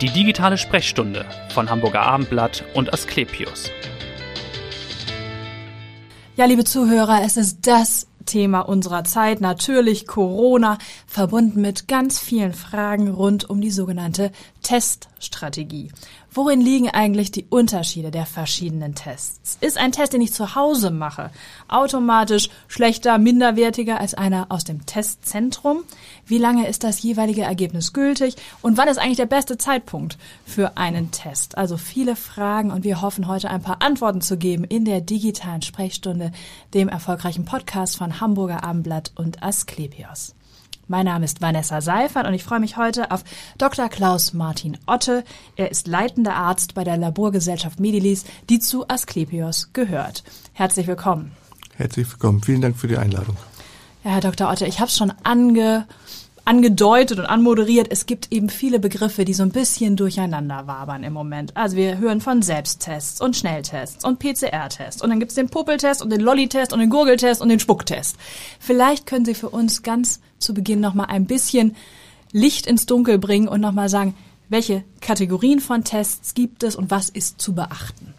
Die digitale Sprechstunde von Hamburger Abendblatt und Asklepios. Ja, liebe Zuhörer, es ist das Thema unserer Zeit, natürlich Corona, verbunden mit ganz vielen Fragen rund um die sogenannte Teststrategie. Worin liegen eigentlich die Unterschiede der verschiedenen Tests? Ist ein Test, den ich zu Hause mache, automatisch schlechter, minderwertiger als einer aus dem Testzentrum? Wie lange ist das jeweilige Ergebnis gültig? Und wann ist eigentlich der beste Zeitpunkt für einen Test? Also viele Fragen und wir hoffen heute ein paar Antworten zu geben in der digitalen Sprechstunde, dem erfolgreichen Podcast von Hamburger Abendblatt und Asklepios. Mein Name ist Vanessa Seifert und ich freue mich heute auf Dr. Klaus Martin Otte. Er ist leitender Arzt bei der Laborgesellschaft Medilis, die zu Asklepios gehört. Herzlich willkommen. Herzlich willkommen. Vielen Dank für die Einladung. Ja, Herr Dr. Otte, ich habe es schon ange angedeutet und anmoderiert, es gibt eben viele Begriffe, die so ein bisschen durcheinander wabern im Moment. Also wir hören von Selbsttests und Schnelltests und PCR-Tests und dann gibt's den Puppeltest und den Lolli-Test und den Gurgeltest und den Spucktest. Vielleicht können Sie für uns ganz zu Beginn nochmal ein bisschen Licht ins Dunkel bringen und nochmal sagen, welche Kategorien von Tests gibt es und was ist zu beachten?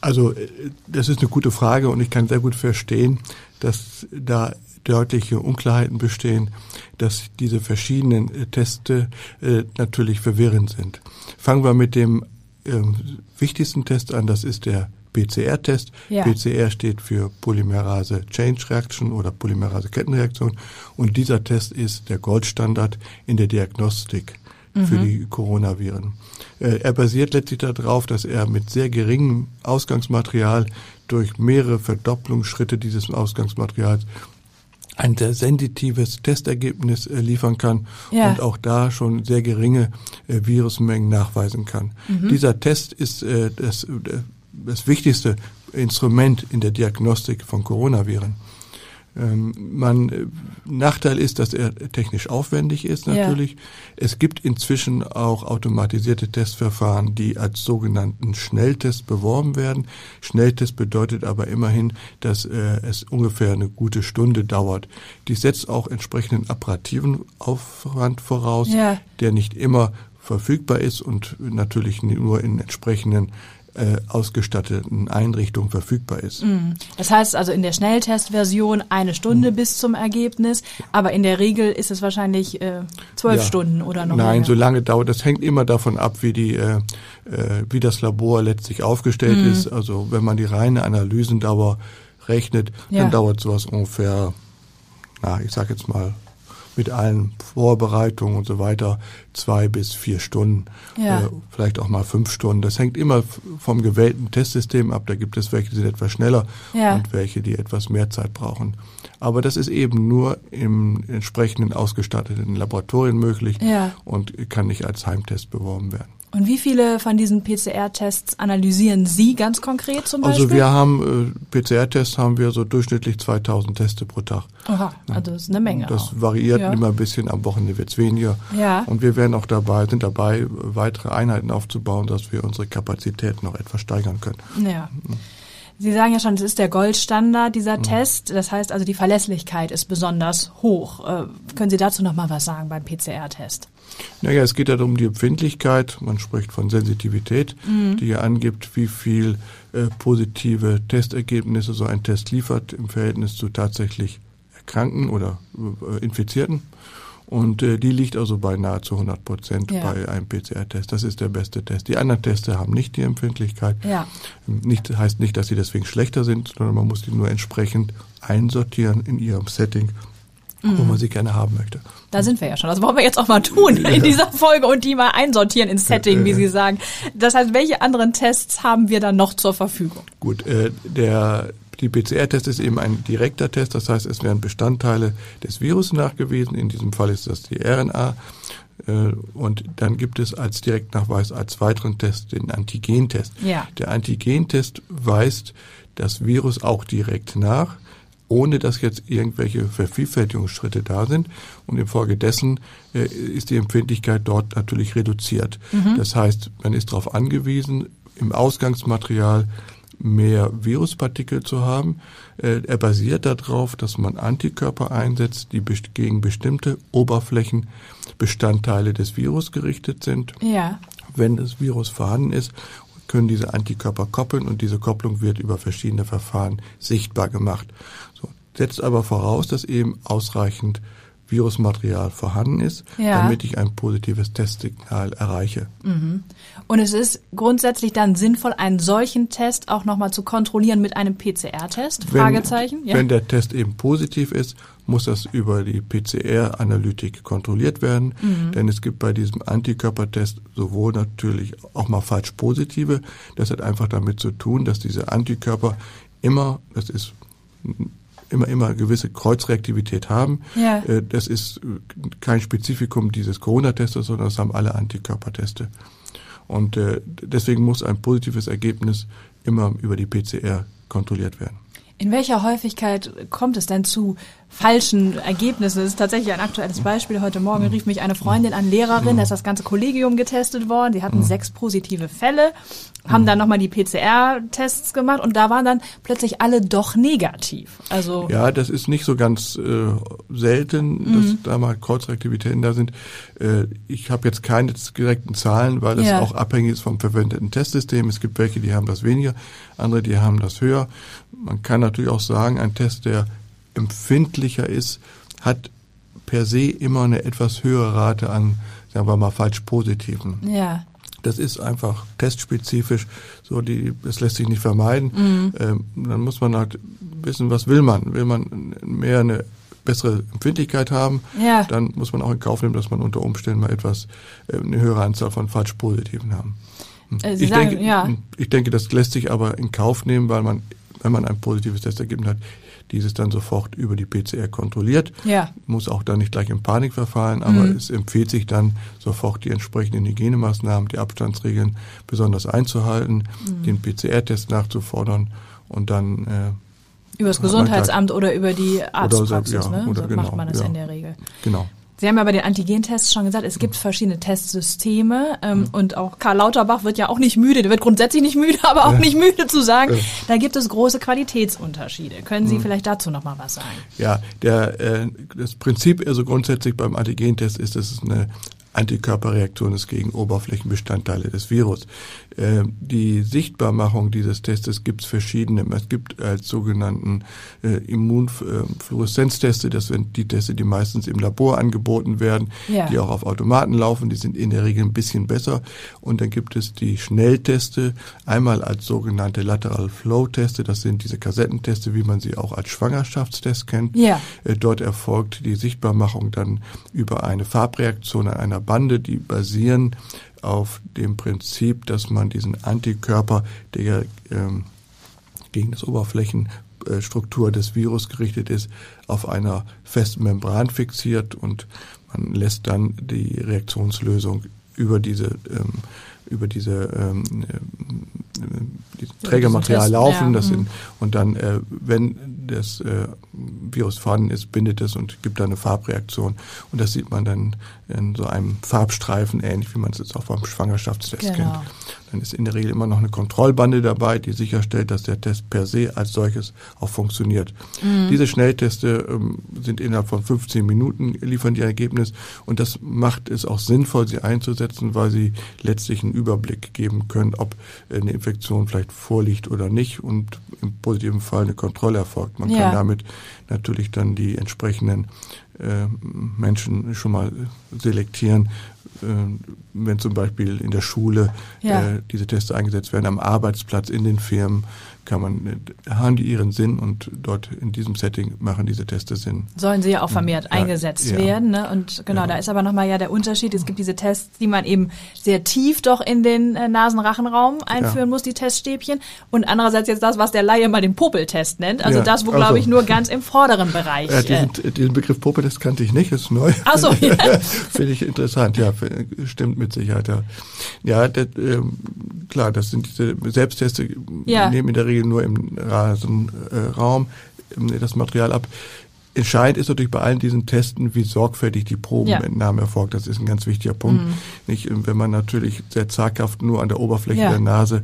Also äh, das ist eine gute Frage und ich kann sehr gut verstehen, dass da deutliche Unklarheiten bestehen, dass diese verschiedenen äh, Teste äh, natürlich verwirrend sind. Fangen wir mit dem äh, wichtigsten Test an, das ist der PCR-Test. Ja. PCR steht für Polymerase Change Reaction oder Polymerase Kettenreaktion und dieser Test ist der Goldstandard in der Diagnostik für mhm. die Coronaviren. Äh, er basiert letztlich darauf, dass er mit sehr geringem Ausgangsmaterial durch mehrere Verdopplungsschritte dieses Ausgangsmaterials ein sehr sensitives Testergebnis äh, liefern kann ja. und auch da schon sehr geringe äh, Virusmengen nachweisen kann. Mhm. Dieser Test ist äh, das, das wichtigste Instrument in der Diagnostik von Coronaviren. Ähm, man, äh, Nachteil ist, dass er technisch aufwendig ist natürlich. Ja. Es gibt inzwischen auch automatisierte Testverfahren, die als sogenannten Schnelltest beworben werden. Schnelltest bedeutet aber immerhin, dass äh, es ungefähr eine gute Stunde dauert. Dies setzt auch entsprechenden apparativen Aufwand voraus, ja. der nicht immer verfügbar ist und natürlich nur in entsprechenden äh, ausgestatteten Einrichtung verfügbar ist. Mhm. Das heißt also in der Schnelltestversion eine Stunde mhm. bis zum Ergebnis, aber in der Regel ist es wahrscheinlich äh, zwölf ja. Stunden oder noch Nein, länger. so lange dauert. Das hängt immer davon ab, wie die äh, äh, wie das Labor letztlich aufgestellt mhm. ist. Also wenn man die reine Analysendauer rechnet, ja. dann dauert sowas ungefähr, na, ich sag jetzt mal mit allen Vorbereitungen und so weiter zwei bis vier Stunden, ja. äh, vielleicht auch mal fünf Stunden. Das hängt immer vom gewählten Testsystem ab. Da gibt es welche, die sind etwas schneller ja. und welche, die etwas mehr Zeit brauchen. Aber das ist eben nur im entsprechenden ausgestatteten Laboratorien möglich ja. und kann nicht als Heimtest beworben werden. Und wie viele von diesen PCR-Tests analysieren Sie ganz konkret zum also Beispiel? Also wir haben äh, PCR-Tests haben wir so durchschnittlich 2000 Teste pro Tag. Aha, also das ist eine Menge. Das auch. variiert ja. immer ein bisschen, am Wochenende wird's weniger. Ja. Und wir werden auch dabei, sind dabei, weitere Einheiten aufzubauen, dass wir unsere Kapazität noch etwas steigern können. Ja. Sie sagen ja schon, es ist der Goldstandard, dieser mhm. Test. Das heißt also, die Verlässlichkeit ist besonders hoch. Äh, können Sie dazu noch mal was sagen beim PCR-Test? Naja, es geht ja um die Empfindlichkeit. Man spricht von Sensitivität, mhm. die ja angibt, wie viel äh, positive Testergebnisse so ein Test liefert im Verhältnis zu tatsächlich Erkrankten oder äh, Infizierten. Und äh, die liegt also bei nahezu 100 Prozent ja. bei einem PCR-Test. Das ist der beste Test. Die anderen Teste haben nicht die Empfindlichkeit. Ja. Nicht, heißt nicht, dass sie deswegen schlechter sind, sondern man muss die nur entsprechend einsortieren in ihrem Setting, mhm. wo man sie gerne haben möchte. Da sind wir ja schon. Das wollen wir jetzt auch mal tun in dieser Folge und die mal einsortieren ins Setting, wie Sie sagen. Das heißt, welche anderen Tests haben wir dann noch zur Verfügung? Gut, äh, der die PCR-Test ist eben ein direkter Test, das heißt, es werden Bestandteile des Virus nachgewiesen. In diesem Fall ist das die RNA. Äh, und dann gibt es als Direktnachweis als weiteren Test den Antigentest. Ja. Der Antigentest weist das Virus auch direkt nach, ohne dass jetzt irgendwelche Vervielfältigungsschritte da sind. Und infolgedessen äh, ist die Empfindlichkeit dort natürlich reduziert. Mhm. Das heißt, man ist darauf angewiesen, im Ausgangsmaterial mehr Viruspartikel zu haben. Äh, er basiert darauf, dass man Antikörper einsetzt, die gegen bestimmte Oberflächenbestandteile des Virus gerichtet sind. Ja. Wenn das Virus vorhanden ist, können diese Antikörper koppeln und diese Kopplung wird über verschiedene Verfahren sichtbar gemacht. So, setzt aber voraus, dass eben ausreichend Virusmaterial vorhanden ist, ja. damit ich ein positives Testsignal erreiche. Mhm. Und es ist grundsätzlich dann sinnvoll, einen solchen Test auch nochmal zu kontrollieren mit einem PCR-Test? Fragezeichen. Wenn, ja. wenn der Test eben positiv ist, muss das über die PCR-Analytik kontrolliert werden, mhm. denn es gibt bei diesem Antikörpertest sowohl natürlich auch mal falsch positive. Das hat einfach damit zu tun, dass diese Antikörper immer, das ist immer, immer gewisse Kreuzreaktivität haben. Ja. Äh, das ist kein Spezifikum dieses Corona-Testes, sondern das haben alle Antikörperteste. Und äh, deswegen muss ein positives Ergebnis immer über die PCR kontrolliert werden. In welcher Häufigkeit kommt es denn zu falschen Ergebnissen? Das ist tatsächlich ein aktuelles Beispiel. Heute Morgen rief mich eine Freundin an, Lehrerin, da ist das ganze Kollegium getestet worden. Die hatten sechs positive Fälle, haben dann nochmal die PCR-Tests gemacht und da waren dann plötzlich alle doch negativ. Also ja, das ist nicht so ganz äh, selten, dass mhm. da mal Kreuzreaktivitäten da sind. Äh, ich habe jetzt keine direkten Zahlen, weil das ja. auch abhängig ist vom verwendeten Testsystem. Es gibt welche, die haben das weniger, andere, die haben das höher. Man kann natürlich auch sagen, ein Test, der empfindlicher ist, hat per se immer eine etwas höhere Rate an, sagen wir mal, falsch positiven. Ja. Das ist einfach testspezifisch, so die, das lässt sich nicht vermeiden. Mhm. Ähm, dann muss man halt wissen, was will man? Will man mehr eine bessere Empfindlichkeit haben, ja. dann muss man auch in Kauf nehmen, dass man unter Umständen mal etwas äh, eine höhere Anzahl von falsch positiven haben. Äh, Sie ich, sagen, denke, ja. ich denke, das lässt sich aber in Kauf nehmen, weil man, wenn man ein positives Testergebnis hat, dieses dann sofort über die PCR kontrolliert. Ja. Muss auch dann nicht gleich in Panik verfallen, aber mhm. es empfiehlt sich dann sofort die entsprechenden Hygienemaßnahmen, die Abstandsregeln besonders einzuhalten, mhm. den PCR-Test nachzufordern und dann äh, über das Gesundheitsamt oder über die Arztpraxis, oder, ja, ne? So genau, macht man das ja. in der Regel. Genau. Sie haben ja bei den Antigentests schon gesagt, es gibt verschiedene Testsysteme ähm, mhm. und auch Karl Lauterbach wird ja auch nicht müde, der wird grundsätzlich nicht müde, aber auch ja. nicht müde zu sagen, ja. da gibt es große Qualitätsunterschiede. Können Sie mhm. vielleicht dazu noch mal was sagen? Ja, der, äh, das Prinzip also grundsätzlich beim Antigentest ist, dass es eine Antikörperreaktion ist gegen Oberflächenbestandteile des Virus. Äh, die Sichtbarmachung dieses Testes gibt es verschiedene. Es gibt als sogenannten äh, Immunfluoreszenzteste, das sind die Teste, die meistens im Labor angeboten werden, ja. die auch auf Automaten laufen, die sind in der Regel ein bisschen besser. Und dann gibt es die Schnellteste, einmal als sogenannte Lateral Flow Teste, das sind diese Kassettenteste, wie man sie auch als Schwangerschaftstest kennt. Ja. Äh, dort erfolgt die Sichtbarmachung dann über eine Farbreaktion an einer Bande, die basieren auf dem Prinzip, dass man diesen Antikörper, der ähm, gegen das Oberflächenstruktur des Virus gerichtet ist, auf einer festen Membran fixiert und man lässt dann die Reaktionslösung über diese ähm, über diese ähm, äh, Trägermaterial laufen, ja. das sind, mhm. und dann, äh, wenn das äh, Virus vorhanden ist, bindet es und gibt dann eine Farbreaktion. Und das sieht man dann in so einem Farbstreifen, ähnlich wie man es jetzt auch beim Schwangerschaftstest genau. kennt. Dann ist in der Regel immer noch eine Kontrollbande dabei, die sicherstellt, dass der Test per se als solches auch funktioniert. Mhm. Diese Schnellteste ähm, sind innerhalb von 15 Minuten liefern die Ergebnis und das macht es auch sinnvoll, sie einzusetzen, weil sie letztlich einen Überblick geben können, ob eine Infektion vielleicht vorliegt oder nicht und im positiven Fall eine Kontrolle erfolgt. Man ja. kann damit natürlich dann die entsprechenden Menschen schon mal selektieren, äh, wenn zum Beispiel in der Schule ja. äh, diese Tests eingesetzt werden, am Arbeitsplatz, in den Firmen, kann man, haben die ihren Sinn und dort in diesem Setting machen diese Teste Sinn. Sollen sie ja auch vermehrt ja, eingesetzt ja. werden. Ne? Und genau, ja. da ist aber nochmal ja der Unterschied. Es gibt diese Tests, die man eben sehr tief doch in den äh, Nasenrachenraum einführen muss, die Teststäbchen. Und andererseits jetzt das, was der Laie mal den Popeltest nennt. Also das, wo, glaube also. ich, nur ganz im vorderen Bereich. Ja, diesen, äh, diesen Begriff Popeltest kannte ich nicht, ist neu. Ach so, ja. Finde ich interessant, ja, stimmt mit Sicherheit. Ja, ja das, ähm, klar, das sind diese Selbstteste, ja. nehmen in der Regel Regel nur im Rasenraum äh, das Material ab. Entscheidend ist natürlich bei allen diesen Testen, wie sorgfältig die Probenentnahme ja. erfolgt. Das ist ein ganz wichtiger Punkt. Mhm. Nicht, wenn man natürlich sehr zaghaft nur an der Oberfläche ja. der Nase ähm,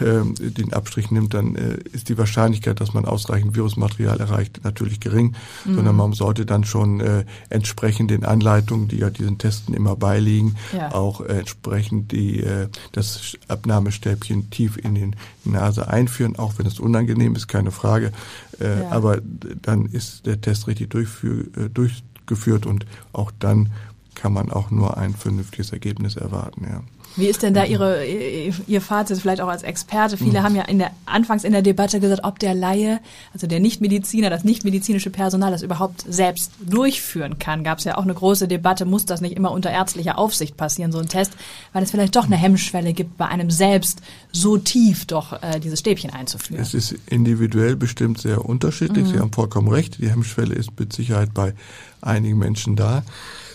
den Abstrich nimmt, dann äh, ist die Wahrscheinlichkeit, dass man ausreichend Virusmaterial erreicht, natürlich gering, mhm. sondern man sollte dann schon äh, entsprechend den Anleitungen, die ja diesen Testen immer beiliegen, ja. auch äh, entsprechend die, äh, das Abnahmestäbchen tief in den Nase einführen, auch wenn es unangenehm ist, keine Frage. Äh, ja. Aber dann ist der Test richtig durchgeführt und auch dann kann man auch nur ein vernünftiges Ergebnis erwarten. Ja. Wie ist denn da Ihre, Ihr Fazit, vielleicht auch als Experte? Viele mhm. haben ja in der, anfangs in der Debatte gesagt, ob der Laie, also der Nichtmediziner, das nichtmedizinische Personal das überhaupt selbst durchführen kann. Gab es ja auch eine große Debatte, muss das nicht immer unter ärztlicher Aufsicht passieren, so ein Test, weil es vielleicht doch eine Hemmschwelle gibt, bei einem selbst so tief doch äh, dieses Stäbchen einzuführen. Es ist individuell bestimmt sehr unterschiedlich. Mhm. Sie haben vollkommen recht. Die Hemmschwelle ist mit Sicherheit bei einigen Menschen da.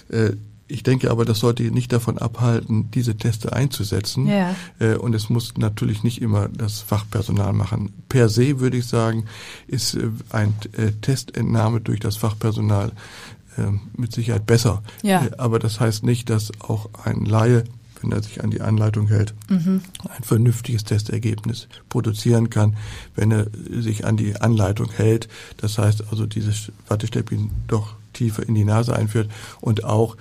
Äh, ich denke aber, das sollte nicht davon abhalten, diese Teste einzusetzen. Ja. Äh, und es muss natürlich nicht immer das Fachpersonal machen. Per se würde ich sagen, ist äh, ein äh, Testentnahme durch das Fachpersonal mit Sicherheit besser. Ja. Aber das heißt nicht, dass auch ein Laie wenn er sich an die Anleitung hält, mhm. ein vernünftiges Testergebnis produzieren kann, wenn er sich an die Anleitung hält. Das heißt also, dieses Wattestäbchen doch tiefer in die Nase einführt und auch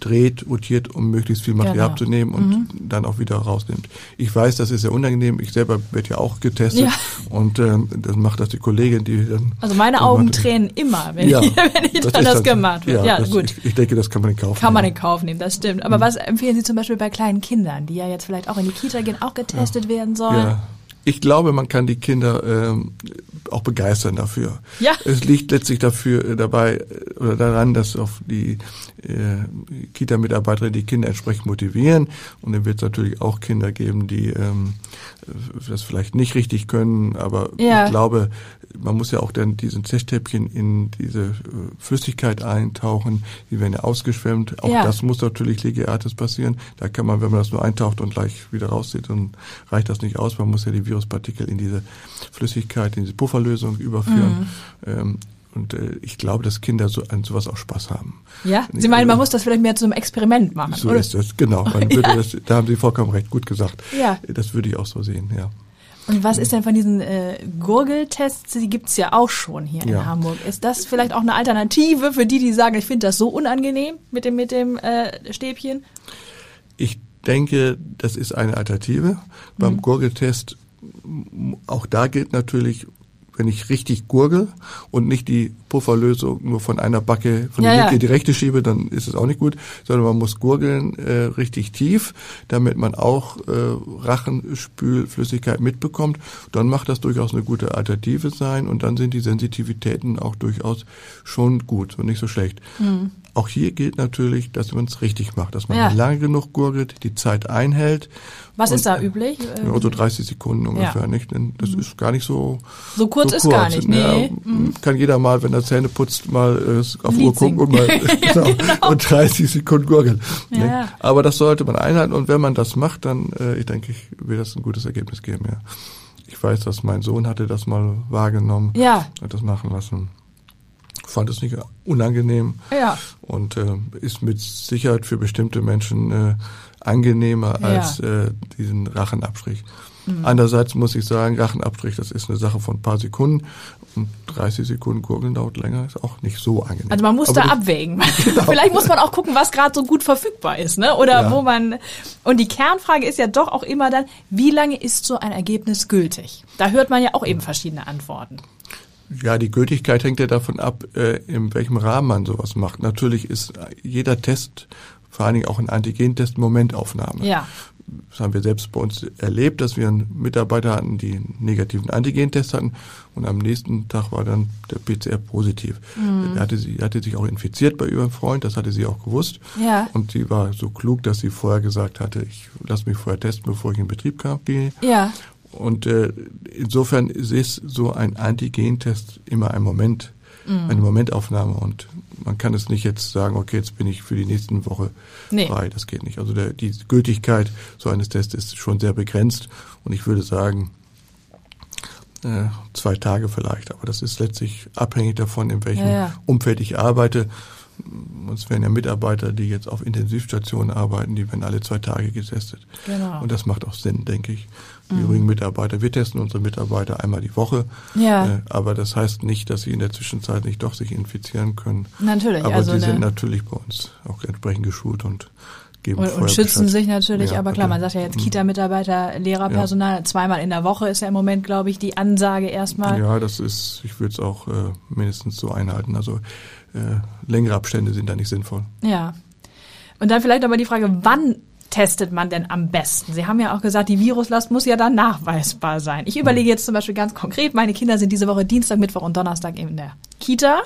dreht, rotiert, um möglichst viel Material genau. abzunehmen und mhm. dann auch wieder rausnimmt. Ich weiß, das ist sehr unangenehm. Ich selber werde ja auch getestet ja. und ähm, dann macht das die Kollegin, die dann. Also meine Augen tränen immer, wenn, ja, ich, wenn ich das dann das gemacht wird. Ja, ja das, gut. Ich, ich, denke, das kann man in Kauf Kann nehmen. man in Kauf nehmen, das stimmt. Aber mhm. was empfehlen Sie zum Beispiel bei kleinen Kindern, die ja jetzt vielleicht auch in die Kita gehen, auch getestet werden sollen? Ja ich glaube, man kann die Kinder ähm, auch begeistern dafür. Ja. Es liegt letztlich dafür äh, dabei äh, oder daran, dass auf die äh, Kita-Mitarbeiter die Kinder entsprechend motivieren. Und dann wird es natürlich auch Kinder geben, die ähm, das vielleicht nicht richtig können. Aber ja. ich glaube, man muss ja auch dann diesen Zechstäbchen in diese äh, Flüssigkeit eintauchen. Die werden ja ausgeschwemmt. Auch ja. das muss natürlich legeartes passieren. Da kann man, wenn man das nur eintaucht und gleich wieder rauszieht, dann reicht das nicht aus. Man muss ja die Viruspartikel in diese Flüssigkeit, in diese Pufferlösung überführen. Mhm. Ähm, und äh, ich glaube, dass Kinder so an sowas auch Spaß haben. Ja, Sie meinen, man muss das vielleicht mehr zu einem Experiment machen, so oder? ist das, genau. Man würde ja. das, da haben Sie vollkommen recht, gut gesagt. Ja. Das würde ich auch so sehen, ja. Und was ist denn von diesen äh, Gurgeltests? Die gibt's ja auch schon hier ja. in Hamburg. Ist das vielleicht auch eine Alternative für die, die sagen, ich finde das so unangenehm mit dem, mit dem äh, Stäbchen? Ich denke, das ist eine Alternative. Mhm. Beim Gurgeltest, auch da gilt natürlich, wenn ich richtig gurgel und nicht die Pufferlösung nur von einer Backe von ja, der linke ja. die rechte schiebe, dann ist es auch nicht gut, sondern man muss gurgeln äh, richtig tief, damit man auch äh, Rachenspülflüssigkeit mitbekommt. Dann macht das durchaus eine gute Alternative sein und dann sind die Sensitivitäten auch durchaus schon gut und nicht so schlecht. Mhm. Auch hier gilt natürlich, dass man es richtig macht, dass man ja. lange genug gurgelt, die Zeit einhält. Was ist da üblich? Ja, so 30 Sekunden ungefähr, ja. nicht? Das mhm. ist gar nicht so so kurz so ist kurz. gar nicht. Nee. Ja, mhm. Kann jeder mal, wenn er Zähne putzt, mal äh, auf Uhr gucken und mal genau, genau. und 30 Sekunden gurgeln. Ja. Aber das sollte man einhalten und wenn man das macht, dann, äh, ich denke, ich wird das ein gutes Ergebnis geben. Ja. Ich weiß, dass mein Sohn hatte das mal wahrgenommen, ja. hat das machen lassen fand es nicht unangenehm ja. und äh, ist mit Sicherheit für bestimmte Menschen äh, angenehmer als ja. äh, diesen Rachenabstrich. Mhm. Andererseits muss ich sagen, Rachenabstrich, das ist eine Sache von ein paar Sekunden und 30 Sekunden Gurgeln dauert länger, ist auch nicht so angenehm. Also man muss Aber da abwägen. Genau. Vielleicht muss man auch gucken, was gerade so gut verfügbar ist, ne? Oder ja. wo man und die Kernfrage ist ja doch auch immer dann, wie lange ist so ein Ergebnis gültig? Da hört man ja auch eben verschiedene Antworten. Ja, die Gültigkeit hängt ja davon ab, äh, in welchem Rahmen man sowas macht. Natürlich ist jeder Test, vor allen Dingen auch ein Antigentest, Momentaufnahme. Ja. Das haben wir selbst bei uns erlebt, dass wir einen Mitarbeiter hatten, die einen negativen Antigentest hatten und am nächsten Tag war dann der PCR positiv. Mhm. Er hatte, sie, hatte sich auch infiziert bei ihrem Freund, das hatte sie auch gewusst. Ja. Und sie war so klug, dass sie vorher gesagt hatte, ich lasse mich vorher testen, bevor ich in Betrieb kam. Ja. Und äh, insofern ist so ein Antigentest immer ein Moment, mhm. eine Momentaufnahme und man kann es nicht jetzt sagen, okay, jetzt bin ich für die nächsten Woche nee. frei. Das geht nicht. Also der, die Gültigkeit so eines Tests ist schon sehr begrenzt und ich würde sagen, äh, zwei Tage vielleicht, aber das ist letztlich abhängig davon, in welchem ja, ja. Umfeld ich arbeite. Uns werden ja Mitarbeiter, die jetzt auf Intensivstationen arbeiten, die werden alle zwei Tage getestet. Genau. Und das macht auch Sinn, denke ich. Die mhm. übrigen Mitarbeiter, wir testen unsere Mitarbeiter einmal die Woche. Ja. Äh, aber das heißt nicht, dass sie in der Zwischenzeit nicht doch sich infizieren können. Natürlich. Aber also die sind natürlich bei uns auch entsprechend geschult und geben und, und schützen Bescheid. sich natürlich, Ja, aber klar, man sagt ja jetzt Mhm. Kita-Mitarbeiter, Lehrerpersonal, zweimal in der Woche ist ja im Moment, glaube ich, die Ansage erstmal. Ja, das ist, ich würde es auch äh, mindestens so einhalten. Also längere Abstände sind da nicht sinnvoll. Ja. Und dann vielleicht aber die Frage, wann testet man denn am besten? Sie haben ja auch gesagt, die Viruslast muss ja dann nachweisbar sein. Ich überlege jetzt zum Beispiel ganz konkret, meine Kinder sind diese Woche Dienstag, Mittwoch und Donnerstag in der Kita.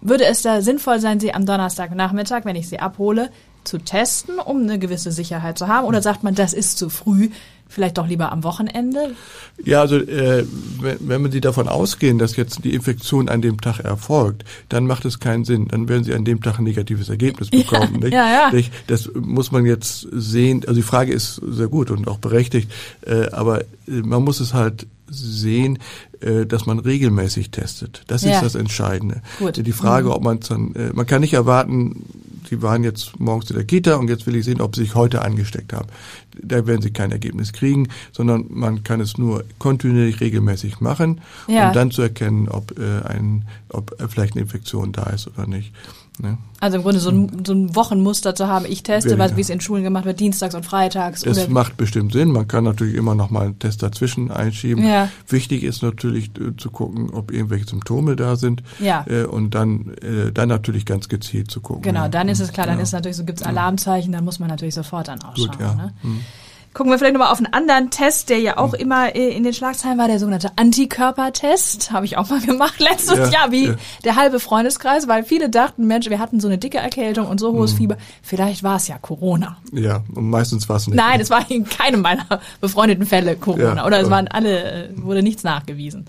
Würde es da sinnvoll sein, sie am Donnerstagnachmittag, wenn ich sie abhole, zu testen, um eine gewisse Sicherheit zu haben? Oder sagt man, das ist zu früh, vielleicht doch lieber am Wochenende? Ja, also äh, wenn, wenn man Sie davon ausgehen, dass jetzt die Infektion an dem Tag erfolgt, dann macht es keinen Sinn. Dann werden Sie an dem Tag ein negatives Ergebnis bekommen. nicht? ja, ja. Das muss man jetzt sehen. Also die Frage ist sehr gut und auch berechtigt, äh, aber äh, man muss es halt sehen, äh, dass man regelmäßig testet. Das Ja. ist das Entscheidende. Gut. Die Frage, ob man es dann, äh, man kann nicht erwarten, Sie waren jetzt morgens in der Kita und jetzt will ich sehen, ob Sie sich heute angesteckt haben. Da werden Sie kein Ergebnis kriegen, sondern man kann es nur kontinuierlich regelmäßig machen, Ja. um dann zu erkennen, ob äh, ein, ob vielleicht eine Infektion da ist oder nicht. Ne? Also im Grunde so ein, so ein Wochenmuster zu haben, ich teste, was, ja. wie es in Schulen gemacht wird, dienstags und freitags. Das macht bestimmt Sinn. Man kann natürlich immer noch mal einen Test dazwischen einschieben. Ja. Wichtig ist natürlich äh, zu gucken, ob irgendwelche Symptome da sind. Ja. Äh, und dann, äh, dann natürlich ganz gezielt zu gucken. Genau, ja. dann ist es klar, dann Ja. ist natürlich so, gibt's Alarmzeichen, dann muss man natürlich sofort dann ausschauen. Gut, ja. Ne? Hm. Gucken wir vielleicht nochmal auf einen anderen Test, der ja auch immer äh, in den Schlagzeilen war, der sogenannte Antikörpertest. Habe ich auch mal gemacht letztes Ja, Jahr, wie ja. der halbe Freundeskreis, weil viele dachten, Mensch, wir hatten so eine dicke Erkältung und so hohes Hm. Fieber. Vielleicht war es ja Corona. Ja, und meistens war es nicht. Nein, es war in keinem meiner befreundeten Fälle Corona. Ja, Oder es waren alle, äh, wurde nichts nachgewiesen.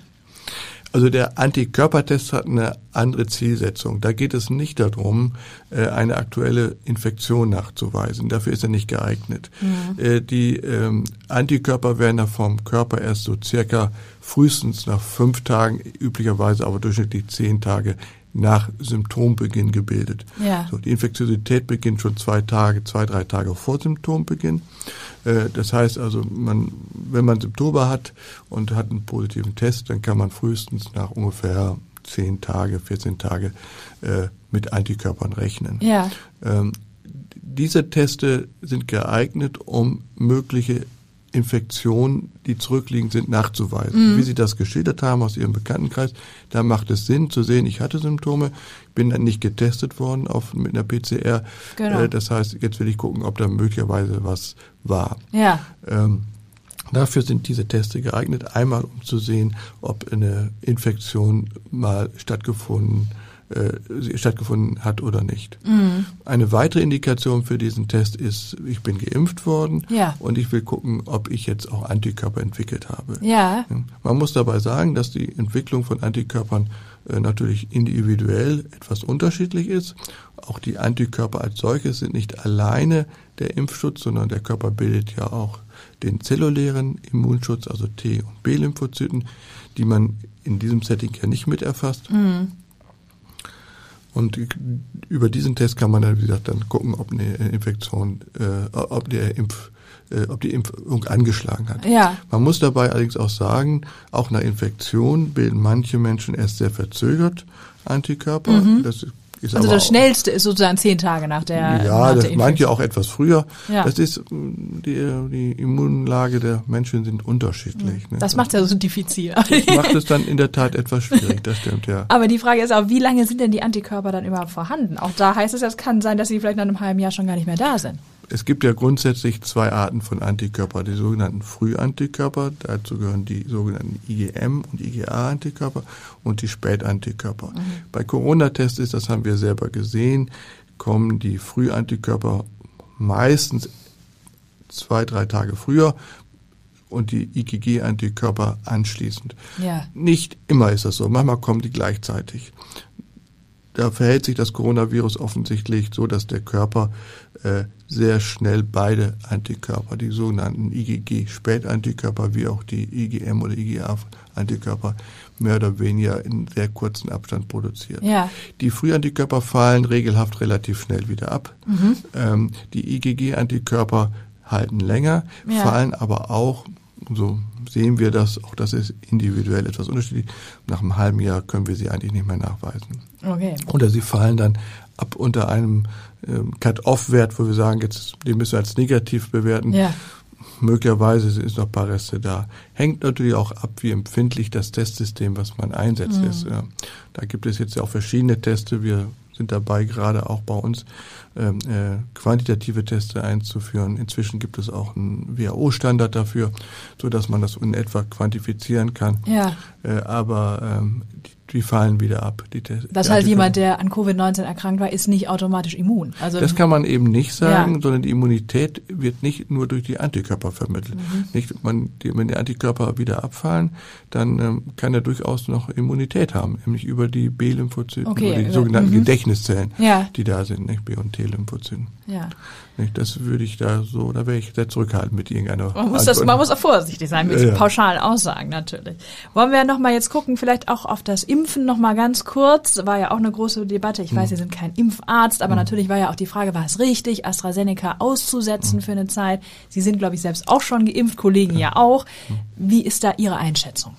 Also der Antikörpertest hat eine andere Zielsetzung. Da geht es nicht darum, äh, eine aktuelle Infektion nachzuweisen. Dafür ist er nicht geeignet. Äh, Die ähm, Antikörper werden ja vom Körper erst so circa frühestens nach fünf Tagen, üblicherweise aber durchschnittlich zehn Tage nach Symptombeginn gebildet. Ja. So, die Infektiosität beginnt schon zwei Tage, zwei, drei Tage vor Symptombeginn. Äh, Das heißt also, man, wenn man Symptome hat und hat einen positiven Test, dann kann man frühestens nach ungefähr 10 Tage, 14 Tage äh, mit Antikörpern rechnen. Ja. Ähm, diese Teste sind geeignet, um mögliche Infektionen, die zurückliegend sind, nachzuweisen. Wie Sie das geschildert haben aus Ihrem Bekanntenkreis, da macht es Sinn zu sehen, ich hatte Symptome, bin dann nicht getestet worden auf, mit einer PCR. Genau. Äh, das heißt, jetzt will ich gucken, ob da möglicherweise was war. Ja. Ähm, dafür sind diese Teste geeignet, einmal um zu sehen, ob eine Infektion mal stattgefunden äh, stattgefunden hat oder nicht. Mhm. Eine weitere Indikation für diesen Test ist, ich bin geimpft worden Ja. und ich will gucken, ob ich jetzt auch Antikörper entwickelt habe. Ja. Man muss dabei sagen, dass die Entwicklung von Antikörpern äh, natürlich individuell etwas unterschiedlich ist. Auch die Antikörper als solches sind nicht alleine der Impfschutz, sondern der Körper bildet ja auch den zellulären Immunschutz, also T- und B-Lymphozyten, die man in diesem Setting ja nicht mit erfasst. Und über diesen Test kann man dann, wie gesagt, dann gucken, ob eine Infektion, äh, ob der Impf, äh, ob die Impfung angeschlagen hat. Ja. Man muss dabei allerdings auch sagen, auch nach Infektion bilden manche Menschen erst sehr verzögert Antikörper. Das ist Also das Schnellste ist sozusagen zehn Tage nach der nach ja, der das Infektion. manche auch etwas früher. Ja. Das ist mh, die, die Immunlage der Menschen sind unterschiedlich. Ne? Das macht ja so diffizil. das macht es dann in der Tat etwas schwierig. Das stimmt ja. Aber die Frage ist auch, wie lange sind denn die Antikörper dann überhaupt vorhanden? Auch da heißt es, ja, es kann sein, dass sie vielleicht nach einem halben Jahr schon gar nicht mehr da sind. Es gibt ja grundsätzlich zwei Arten von Antikörper, die sogenannten Frühantikörper, dazu gehören die sogenannten IgM und IgA-Antikörper und die Spätantikörper. Bei Corona-Tests ist, das haben wir selber gesehen, kommen die Frühantikörper meistens zwei, drei Tage früher und die IgG-Antikörper anschließend. Ja. Nicht immer ist das so, manchmal kommen die gleichzeitig. Da verhält sich das Coronavirus offensichtlich so, dass der Körper äh, sehr schnell beide Antikörper, die sogenannten IgG-Spätantikörper wie auch die IgM oder IgA-Antikörper, mehr oder weniger in sehr kurzen Abstand produziert. Ja. Die Frühantikörper fallen regelhaft relativ schnell wieder ab. Mhm. Ähm, die IgG-Antikörper halten länger, Ja. fallen aber auch, so sehen wir das, auch das ist individuell etwas unterschiedlich. Nach einem halben Jahr können wir sie eigentlich nicht mehr nachweisen. Okay. Oder sie fallen dann ab unter einem ähm, Cut-Off-Wert, wo wir sagen, jetzt den müssen wir als negativ bewerten. Ja. Möglicherweise ist noch ein paar Reste da. Hängt natürlich auch ab, wie empfindlich das Testsystem, was man einsetzt, Mhm. ist. Da gibt es jetzt ja auch verschiedene Teste. Wir sind dabei, gerade auch bei uns ähm, äh, quantitative Teste einzuführen. Inzwischen gibt es auch einen WHO-Standard dafür, so dass man das in etwa quantifizieren kann. Ja. Äh, aber ähm, die, die fallen wieder ab. Die Tests. Das heißt, jemand, der an Covid-19 erkrankt war, ist nicht automatisch immun. Also Das kann man eben nicht sagen, Ja. sondern die Immunität wird nicht nur durch die Antikörper vermittelt. Mhm. Nicht, man, die, wenn die Antikörper wieder abfallen, dann ähm, kann er durchaus noch Immunität haben, nämlich über die B-Lymphozyten, Okay, oder die über- sogenannten mhm. Gedächtniszellen, Ja. die da sind, nicht? B- und T-Lymphozyten. ja. Nicht? Das würde ich da so, da wäre ich sehr zurückhaltend mit irgendeiner Man muss, das, man muss auch vorsichtig sein mit Ja, pauschalen Aussagen natürlich. Wollen wir noch mal jetzt gucken, vielleicht auch auf das Impfen noch mal ganz kurz. War ja auch eine große Debatte. Ich Hm. weiß, Sie sind kein Impfarzt, aber natürlich war ja auch die Frage, war es richtig, AstraZeneca Hm. auszusetzen für eine Zeit? Sie sind, glaube ich, selbst auch schon geimpft, Kollegen ja auch. Hm. Wie ist da Ihre Einschätzung?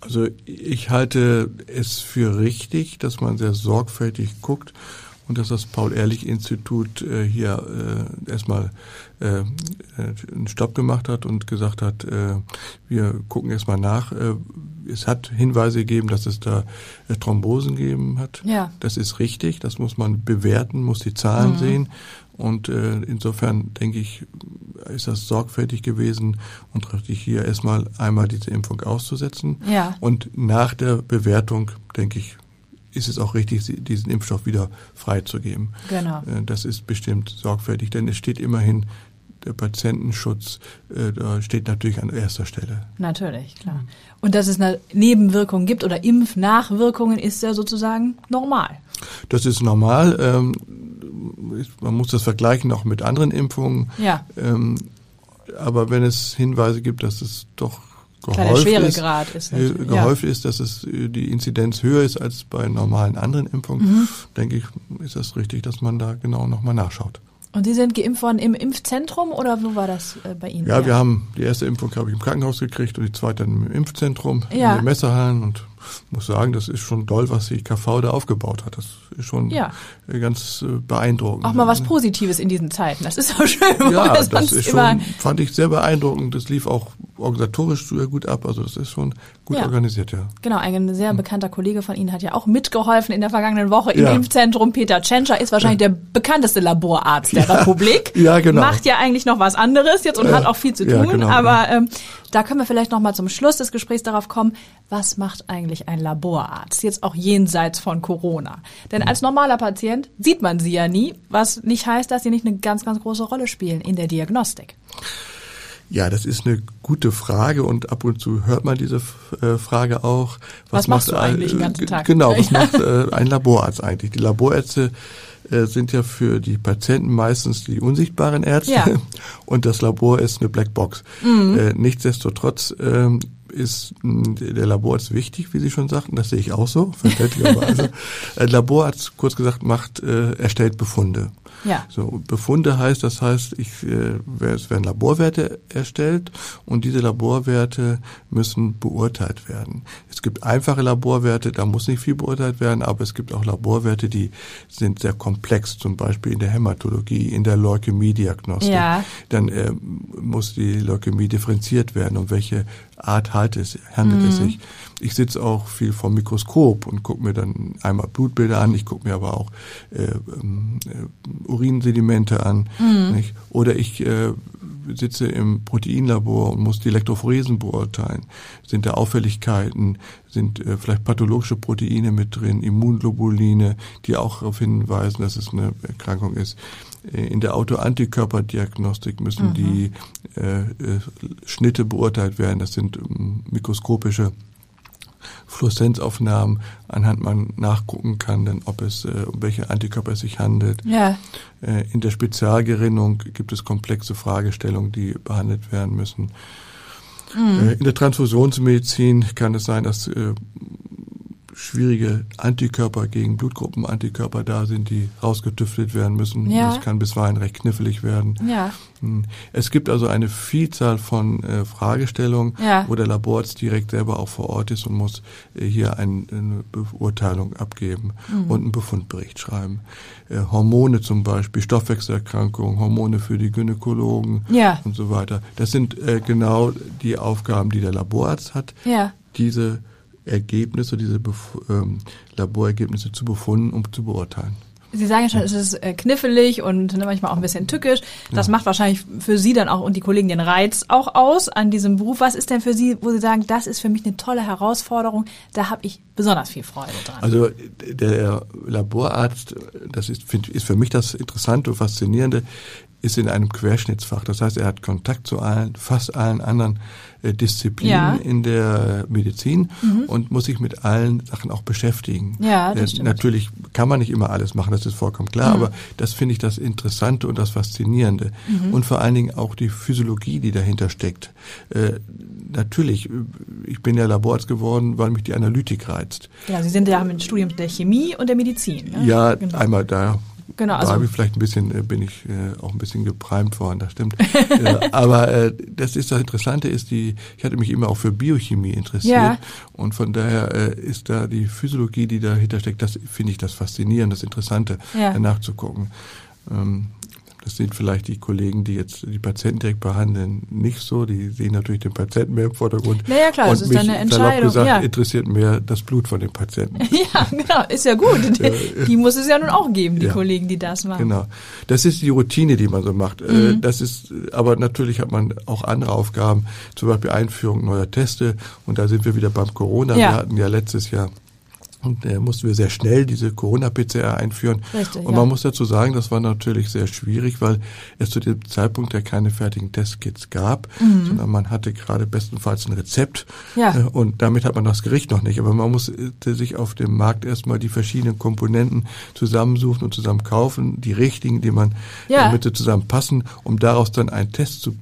Also ich halte es für richtig, dass man sehr sorgfältig guckt und dass das Paul-Ehrlich-Institut äh, hier äh, erstmal äh, äh, einen Stopp gemacht hat und gesagt hat, äh, wir gucken erstmal nach. Äh, es hat Hinweise gegeben, dass es da äh, Thrombosen gegeben hat. Ja. Das ist richtig, das muss man bewerten, muss die Zahlen sehen. Und äh, insofern denke ich, ist das sorgfältig gewesen und richtig hier erstmal einmal diese Impfung auszusetzen. Ja. Und nach der Bewertung, denke ich, ist es auch richtig, diesen Impfstoff wieder freizugeben. Genau. Äh, Das ist bestimmt sorgfältig, denn es steht immerhin der Patientenschutz, äh, da steht natürlich an erster Stelle. Natürlich, klar. Und dass es eine Nebenwirkung gibt oder Impfnachwirkungen ist ja sozusagen normal. Das ist normal. Ähm, man muss das vergleichen auch mit anderen Impfungen. Ja. Ähm, aber wenn es Hinweise gibt, dass es doch Kleiner gehäuft ist, Schweregrad ist äh, natürlich, gehäuft ist, dass es äh, die Inzidenz höher ist als bei normalen anderen Impfungen, Mhm. denke ich, ist das richtig, dass man da genau nochmal nachschaut. Und Sie sind geimpft worden im Impfzentrum oder wo war das äh, bei Ihnen? Ja, wir haben die erste Impfung habe ich im Krankenhaus gekriegt und die zweite im Impfzentrum Ja. in den Messerhallen und muss sagen, das ist schon doll, was die KV da aufgebaut hat. Das ist schon Ja. ganz äh, beeindruckend. Auch mal was Positives in diesen Zeiten. Das ist auch schön. Ja, das sonst ist schon, fand ich sehr beeindruckend. Das lief auch organisatorisch sehr gut ab. Also das ist schon gut Ja. organisiert, ja. Genau, ein sehr bekannter Kollege von Ihnen hat ja auch mitgeholfen in der vergangenen Woche im Ja. Impfzentrum. Peter Tschentscher ist wahrscheinlich der bekannteste Laborarzt der Republik. Ja, genau. Macht ja eigentlich noch was anderes jetzt und Äh, hat auch viel zu tun. genau, aber ähm, da können wir vielleicht noch mal zum Schluss des Gesprächs darauf kommen, was macht eigentlich ein Laborarzt? Jetzt auch jenseits von Corona. Denn als normaler Patient sieht man sie ja nie, was nicht heißt, dass sie nicht eine ganz, ganz große Rolle spielen in der Diagnostik. Ja, das ist eine gute Frage und ab und zu hört man diese äh, Frage auch. Was machst macht du ein- eigentlich den ganzen äh, Tag? Genau, was Ja. macht äh, ein Laborarzt eigentlich? Die Laborärzte äh, sind ja für die Patienten meistens die unsichtbaren Ärzte Ja. Mhm. und das Labor ist eine Blackbox. Äh, nichtsdestotrotz ähm, ist der Laborarzt wichtig, wie Sie schon sagten, das sehe ich auch so, verständlicherweise. Ein Laborarzt, kurz gesagt, macht, äh, erstellt Befunde. Ja. So, Befunde heißt, das heißt, ich, äh, es werden Laborwerte erstellt und diese Laborwerte müssen beurteilt werden. Es gibt einfache Laborwerte, da muss nicht viel beurteilt werden, aber es gibt auch Laborwerte, die sind sehr komplex, zum Beispiel in der Hämatologie, in der Leukämie-Diagnostik. Ja. Dann äh, muss die Leukämie differenziert werden, um welche Art halt es, handelt es sich. Ich sitze auch viel vom Mikroskop und gucke mir dann einmal Blutbilder an, ich gucke mir aber auch äh, ähm, äh, Urinsedimente an. Nicht? Oder ich äh, sitze im Proteinlabor und muss die Elektrophoresen beurteilen. Sind da Auffälligkeiten, sind äh, vielleicht pathologische Proteine mit drin, Immunglobuline, die auch darauf hinweisen, dass es eine Erkrankung ist. Äh, In der Autoantikörperdiagnostik müssen die äh, äh, Schnitte beurteilt werden. Das sind ähm, mikroskopische Fluoreszenzaufnahmen, anhand man nachgucken kann, denn ob es äh, um welche Antikörper es sich handelt. Ja. Äh, in der Spezialgerinnung gibt es komplexe Fragestellungen, die behandelt werden müssen. Mhm. Äh, in der Transfusionsmedizin kann es sein, dass äh, schwierige Antikörper gegen Blutgruppenantikörper da sind, die rausgetüftelt werden müssen. Ja. Das kann bisweilen recht knifflig werden. Ja. Hm. Es gibt also eine Vielzahl von äh, Fragestellungen, Ja. wo der Laborarzt direkt selber auch vor Ort ist und muss äh, hier ein, eine Beurteilung abgeben Mhm. und einen Befundbericht schreiben. Äh, Hormone zum Beispiel, Stoffwechselerkrankungen, Hormone für die Gynäkologen Ja. und so weiter. Das sind äh, genau die Aufgaben, die der Laborarzt hat, Ja. diese Ergebnisse, diese Bef ähm, Laborergebnisse zu befunden, um zu beurteilen. Sie sagen ja schon, es ist äh, knifflig und ne, manchmal auch ein bisschen tückisch. Das macht wahrscheinlich für Sie dann auch und die Kollegen den Reiz auch aus an diesem Beruf. Was ist denn für Sie, wo Sie sagen, das ist für mich eine tolle Herausforderung, da habe ich besonders viel Freude dran? Also der Laborarzt, das ist, ist für mich das Interessante und Faszinierende, ist in einem Querschnittsfach. Das heißt, er hat Kontakt zu allen, fast allen anderen äh, Disziplinen Ja. Mhm. in der Medizin und muss sich mit allen Sachen auch beschäftigen. Ja, das Äh, stimmt. Natürlich kann man nicht immer alles machen, das ist vollkommen klar, aber das finde ich das Interessante und das Faszinierende. Mhm. Und vor allen Dingen auch die Physiologie, die dahinter steckt. Äh, natürlich, ich bin ja Laborarzt geworden, weil mich die Analytik reizt. ja, Sie sind ja im Studium der Chemie und der Medizin. Ne? Ja, genau. einmal da. Genau, da also- habe ich vielleicht ein bisschen, äh, bin ich äh, auch ein bisschen geprimed worden, das stimmt. äh, aber äh, das ist das Interessante ist die, ich hatte mich immer auch für Biochemie interessiert Ja. und von daher äh, ist da die Physiologie, die dahinter steckt, das finde ich das Faszinierende, das Interessante, Ja. danach zu gucken. Ähm, das sehen vielleicht die Kollegen, die jetzt die Patienten direkt behandeln, nicht so. Die sehen natürlich den Patienten mehr im Vordergrund. Na ja, klar, das ist eine Entscheidung, gesagt, ja. interessiert mehr das Blut von dem Patienten. Ja, genau, ist ja gut. Die muss es ja nun auch geben, die Ja. Kollegen, die das machen. Genau. Das ist die Routine, die man so macht. Äh, Mhm. Das ist, aber natürlich hat man auch andere Aufgaben, zum Beispiel Einführung neuer Teste. Und da sind wir wieder beim Corona. Ja. Wir hatten ja letztes Jahr und äh, mussten wir sehr schnell diese Corona-PCR einführen. Richtig, und ja. man muss dazu sagen, das war natürlich sehr schwierig, weil es zu dem Zeitpunkt ja keine fertigen Testkits gab, sondern man hatte gerade bestenfalls ein Rezept. Mhm. Ja. Äh, und damit hat man das Gericht noch nicht. Aber man musste sich auf dem Markt erstmal die verschiedenen Komponenten zusammensuchen und zusammen kaufen, die richtigen, die man Ja. damit sie zusammenpassen, um daraus dann einen Test zu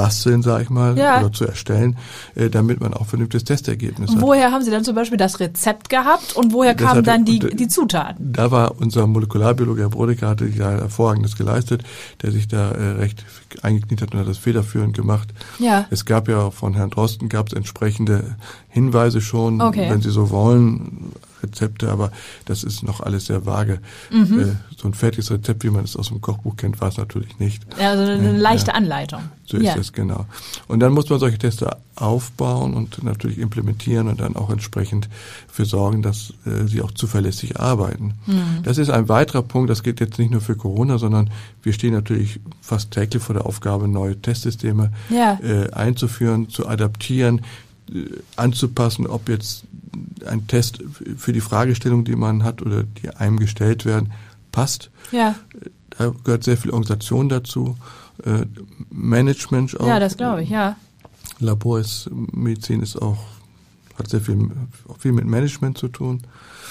basteln, sag ich mal, Ja. oder zu erstellen, äh, damit man auch vernünftiges Testergebnis hat. woher haben Sie dann zum Beispiel das Rezept gehabt und woher Das kamen hatte- dann die, die Zutaten? Da war unser Molekularbiologe, Herr Brodecker, hatte da hervorragendes geleistet, der sich da äh, recht eingekniet hat und hat das federführend gemacht. Ja. Es gab ja von Herrn Drosten gab es entsprechende Hinweise schon, Okay. wenn Sie so wollen, Rezepte, aber das ist noch alles sehr vage. Mhm. Äh, so ein fertiges Rezept, wie man es aus dem Kochbuch kennt, war es natürlich nicht. Ja, also eine Ja, leichte ja. Anleitung. So ja. ist es genau. Und dann muss man solche Teste aufbauen und natürlich implementieren und dann auch entsprechend für sorgen, dass äh, sie auch zuverlässig arbeiten. Mhm. Das ist ein weiterer Punkt, das geht jetzt nicht nur für Corona, sondern wir stehen natürlich fast täglich vor der Aufgabe, neue Testsysteme Ja. äh, einzuführen, zu adaptieren, äh, anzupassen, ob jetzt ein Test für die Fragestellung, die man hat oder die einem gestellt werden, passt. Ja, Da gehört sehr viel Organisation dazu, äh, Management auch. ja, das glaube ich, ja. Labor ist, Medizin ist auch, hat sehr viel, viel mit Management zu tun.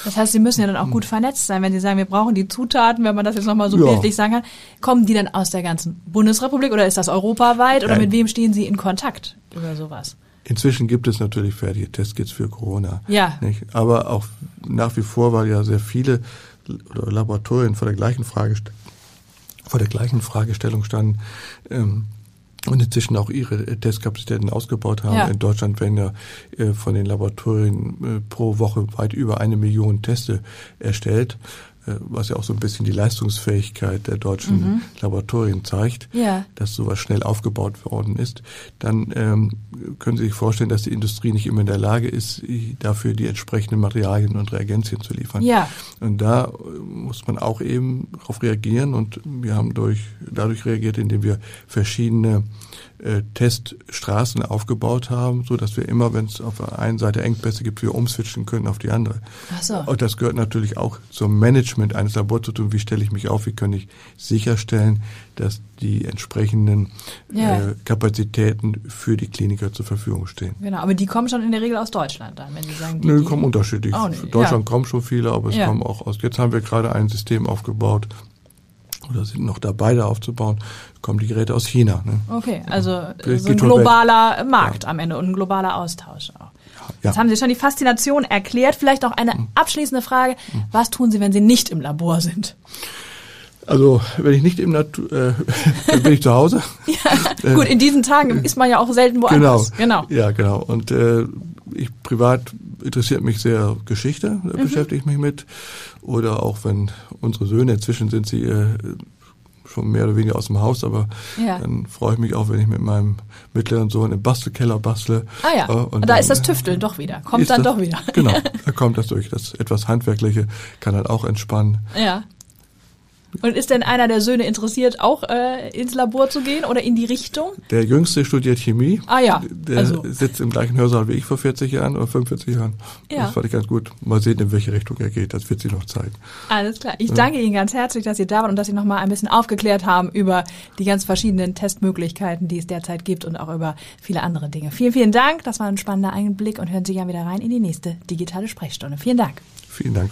Das heißt, Sie müssen ja dann auch gut vernetzt sein, wenn Sie sagen, wir brauchen die Zutaten, wenn man das jetzt nochmal so Ja. bildlich sagen kann. Kommen die dann aus der ganzen Bundesrepublik oder ist das europaweit oder Nein. mit wem stehen Sie in Kontakt über sowas? Inzwischen gibt es natürlich fertige Testkits für Corona. Ja. Nicht? Aber auch nach wie vor, weil ja sehr viele Laboratorien vor der gleichen Fragest vor der gleichen Fragestellung standen ähm, und inzwischen auch ihre äh, Testkapazitäten ausgebaut haben. Ja. In Deutschland werden ja äh, von den Laboratorien äh, pro Woche weit über eine Million Teste erstellt, was ja auch so ein bisschen die Leistungsfähigkeit der deutschen Laboratorien zeigt Ja. dass sowas schnell aufgebaut worden ist, dann ähm, können Sie sich vorstellen, dass die Industrie nicht immer in der Lage ist, dafür die entsprechenden Materialien und Reagenzien zu liefern. Ja. Und da äh, muss man auch eben darauf reagieren und wir haben durch, dadurch reagiert, indem wir verschiedene äh, Teststraßen aufgebaut haben, so dass wir immer, wenn es auf der einen Seite Engpässe gibt, wir umswitchen können auf die andere. Ach so. Und das gehört natürlich auch zum Management eines Labors zu tun. Wie stelle ich mich auf? Wie kann ich sicherstellen, dass die entsprechenden Ja. äh, Kapazitäten für die Kliniker zur Verfügung stehen? Genau, aber die kommen schon in der Regel aus Deutschland dann, wenn Sie sagen, die, Nö, die- kommen unterschiedlich. Auch nicht, Deutschland ja. kommen schon viele, aber es Ja. kommen auch aus. Jetzt haben wir gerade ein System aufgebaut oder sind noch dabei, da aufzubauen. Kommen die Geräte aus China. Ne? Okay, also Geht so ein globaler Markt am Ende und ein globaler Austausch auch. Ja. Jetzt haben Sie schon die Faszination erklärt. Vielleicht noch eine abschließende Frage. Was tun Sie, wenn Sie nicht im Labor sind? Also wenn ich nicht im Natur, äh, dann bin ich zu Hause. Äh, Gut, in diesen Tagen ist man ja auch selten Genau, woanders. Genau. Ja, genau. Und äh, ich privat interessiert mich sehr Geschichte, Mhm. da beschäftige ich mich mit. Oder auch wenn unsere Söhne, inzwischen sind sie äh, schon mehr oder weniger aus dem Haus, aber Ja. dann freue ich mich auch, wenn ich mit meinem mittleren Sohn im Bastelkeller bastle. Ah ja, und, da dann, ist das Tüfteln doch wieder. Kommt dann das- doch wieder. Genau, da kommt das durch. Das etwas Handwerkliche kann dann auch entspannen. Ja. Und ist denn einer der Söhne interessiert, auch äh, ins Labor zu gehen oder in die Richtung? Der Jüngste studiert Chemie. Ah ja, Der also- sitzt im gleichen Hörsaal wie ich vor 40 Jahren oder 45 Jahren. Ja. Das fand ich ganz gut. Mal sehen, in welche Richtung er geht. Das wird sich noch zeigen. Alles klar. Ich danke Ihnen ganz herzlich, dass Sie da waren und dass Sie nochmal ein bisschen aufgeklärt haben über die ganz verschiedenen Testmöglichkeiten, die es derzeit gibt und auch über viele andere Dinge. Vielen, vielen Dank. Das war ein spannender Einblick und hören Sie gerne wieder rein in die nächste digitale Sprechstunde. Vielen Dank. Vielen Dank.